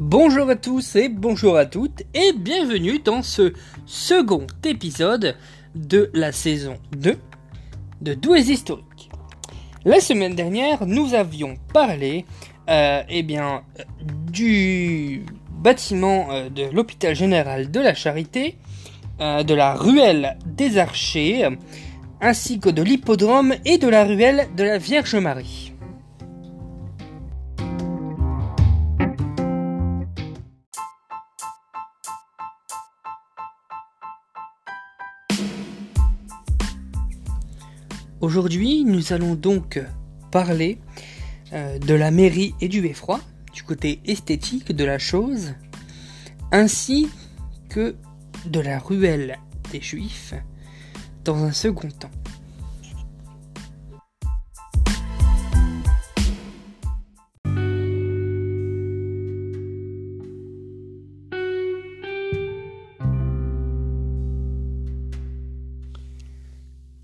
Bonjour à tous et bonjour à toutes et bienvenue dans ce second épisode de la saison 2 de Doués Historiques. La semaine dernière, nous avions parlé euh, eh du bâtiment euh, de l'hôpital général de la Charité, euh, de la ruelle des Archers, ainsi que de l'hippodrome et de la ruelle de la Vierge Marie. Aujourd'hui, nous allons donc parler euh, de la mairie et du beffroi, du côté esthétique de la chose, ainsi que de la ruelle des Juifs dans un second temps.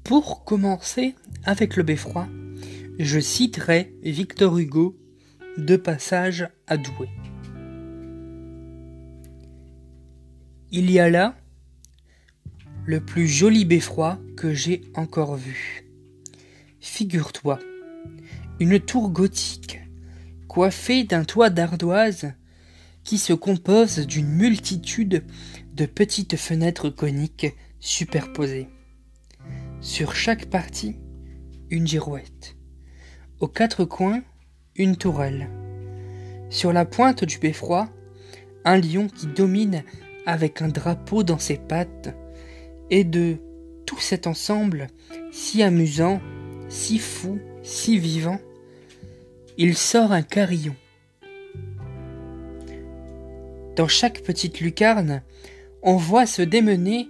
Pour commencer avec le beffroi, je citerai Victor Hugo de passage à Douai. Il y a là le plus joli beffroi que j'ai encore vu. Figure-toi, une tour gothique, coiffée d'un toit d'ardoise qui se compose d'une multitude de petites fenêtres coniques superposées. Sur chaque partie, une girouette. Aux quatre coins, une tourelle. Sur la pointe du beffroi, un lion qui domine avec un drapeau dans ses pattes, et de tout cet ensemble si amusant, si fou, si vivant, il sort un carillon. Dans chaque petite lucarne, on voit se démener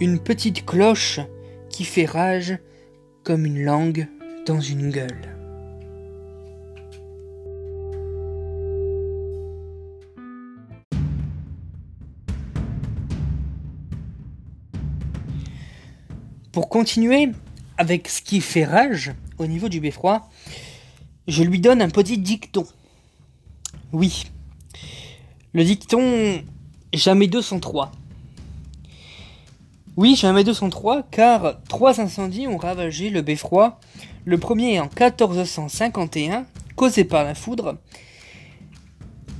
une petite cloche qui fait rage comme une langue dans une gueule. Pour continuer avec ce qui fait rage au niveau du beffroi, je lui donne un petit dicton. Oui, le dicton jamais 203. Oui, jamais 203, car trois incendies ont ravagé le beffroi. Le premier en 1451, causé par la foudre,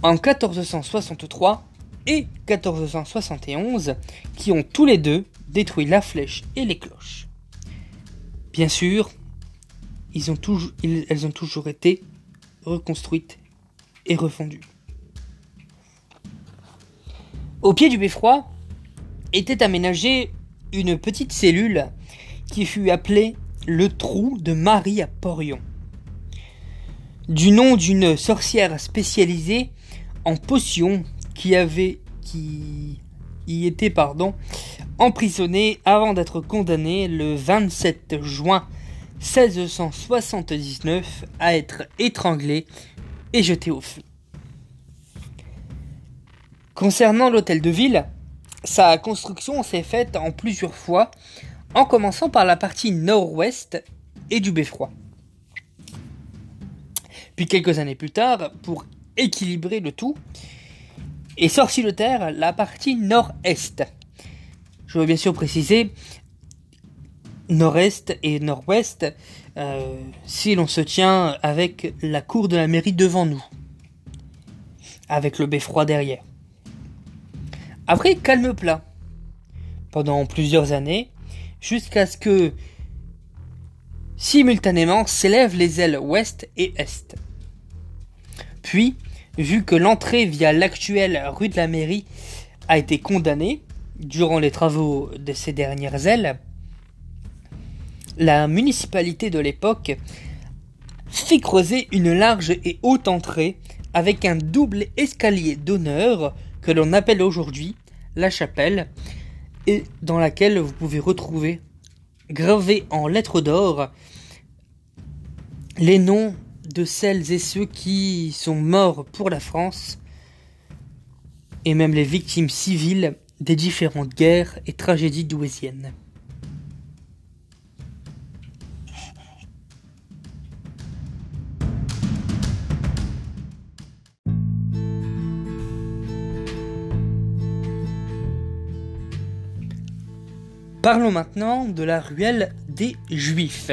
en 1463 et 1471, qui ont tous les deux détruit la flèche et les cloches. Bien sûr, elles ont toujours été reconstruites et refondues. Au pied du beffroi était aménagée une petite cellule qui fut appelée le trou de Marie à Porion, du nom d'une sorcière spécialisée en potions qui avait qui y était pardon emprisonné avant d'être condamné le 27 juin 1679 à être étranglé et jeté au feu. Concernant l'hôtel de ville, sa construction s'est faite en plusieurs fois, en commençant par la partie nord-ouest et du beffroi. Puis quelques années plus tard, pour équilibrer le tout, est sorti de terre la partie nord-est, je veux bien sûr préciser nord-est et nord-ouest euh, si l'on se tient avec la cour de la mairie devant nous, avec le beffroi derrière. Après, calme plat, pendant plusieurs années, jusqu'à ce que simultanément s'élèvent les ailes ouest et est. Puis, vu que l'entrée via l'actuelle rue de la mairie a été condamnée, durant les travaux de ces dernières ailes, la municipalité de l'époque fit creuser une large et haute entrée avec un double escalier d'honneur que l'on appelle aujourd'hui la chapelle et dans laquelle vous pouvez retrouver gravés en lettres d'or les noms de celles et ceux qui sont morts pour la France et même les victimes civiles des différentes guerres et tragédies douésiennes. Parlons maintenant de la ruelle des Juifs.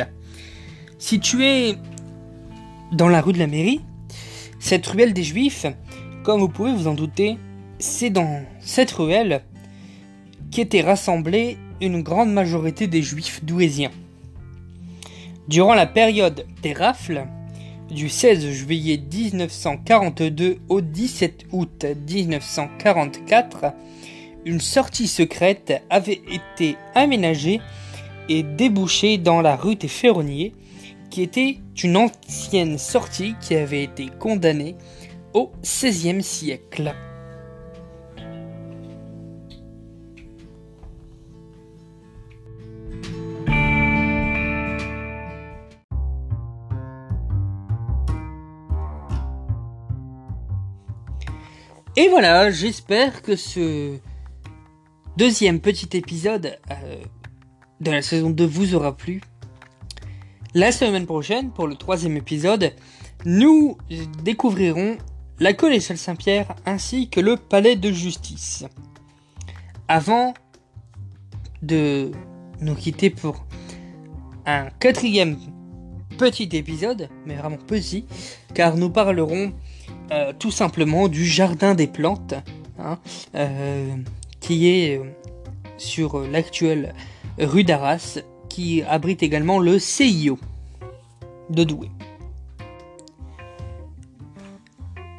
Située dans la rue de la mairie, cette ruelle des Juifs, comme vous pouvez vous en douter, c'est dans cette ruelle qu'était rassemblée une grande majorité des Juifs douésiens. Durant la période des rafles, du 16 juillet 1942 au 17 août 1944, une sortie secrète avait été aménagée et débouchée dans la rue des Ferronniers, qui était une ancienne sortie qui avait été condamnée au XVIe siècle. Et voilà, j'espère que ce deuxième petit épisode euh, de la saison 2 vous aura plu. La semaine prochaine, pour le troisième épisode, nous découvrirons la collégiale Saint-Pierre ainsi que le palais de justice. Avant de nous quitter pour un quatrième petit épisode, mais vraiment petit, car nous parlerons euh, tout simplement du jardin des plantes, hein, euh, euh, sur l'actuelle rue d'Arras, qui abrite également le CIO de Douai.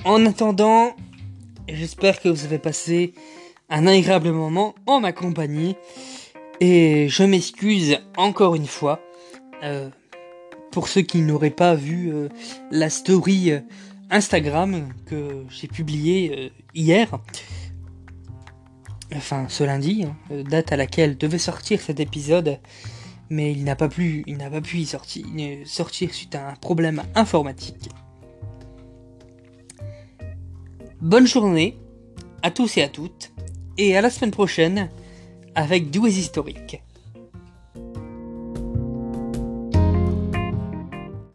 En attendant, j'espère que vous avez passé un agréable moment en ma compagnie. Et je m'excuse encore une fois pour ceux qui n'auraient pas vu la story Instagram que j'ai publié euh, hier, enfin ce lundi, hein, euh, date à laquelle devait sortir cet épisode, mais il n'a pas pu, pas pu y sortir, sortir suite à un problème informatique. Bonne journée à tous et à toutes, et à la semaine prochaine avec Doués Historiques.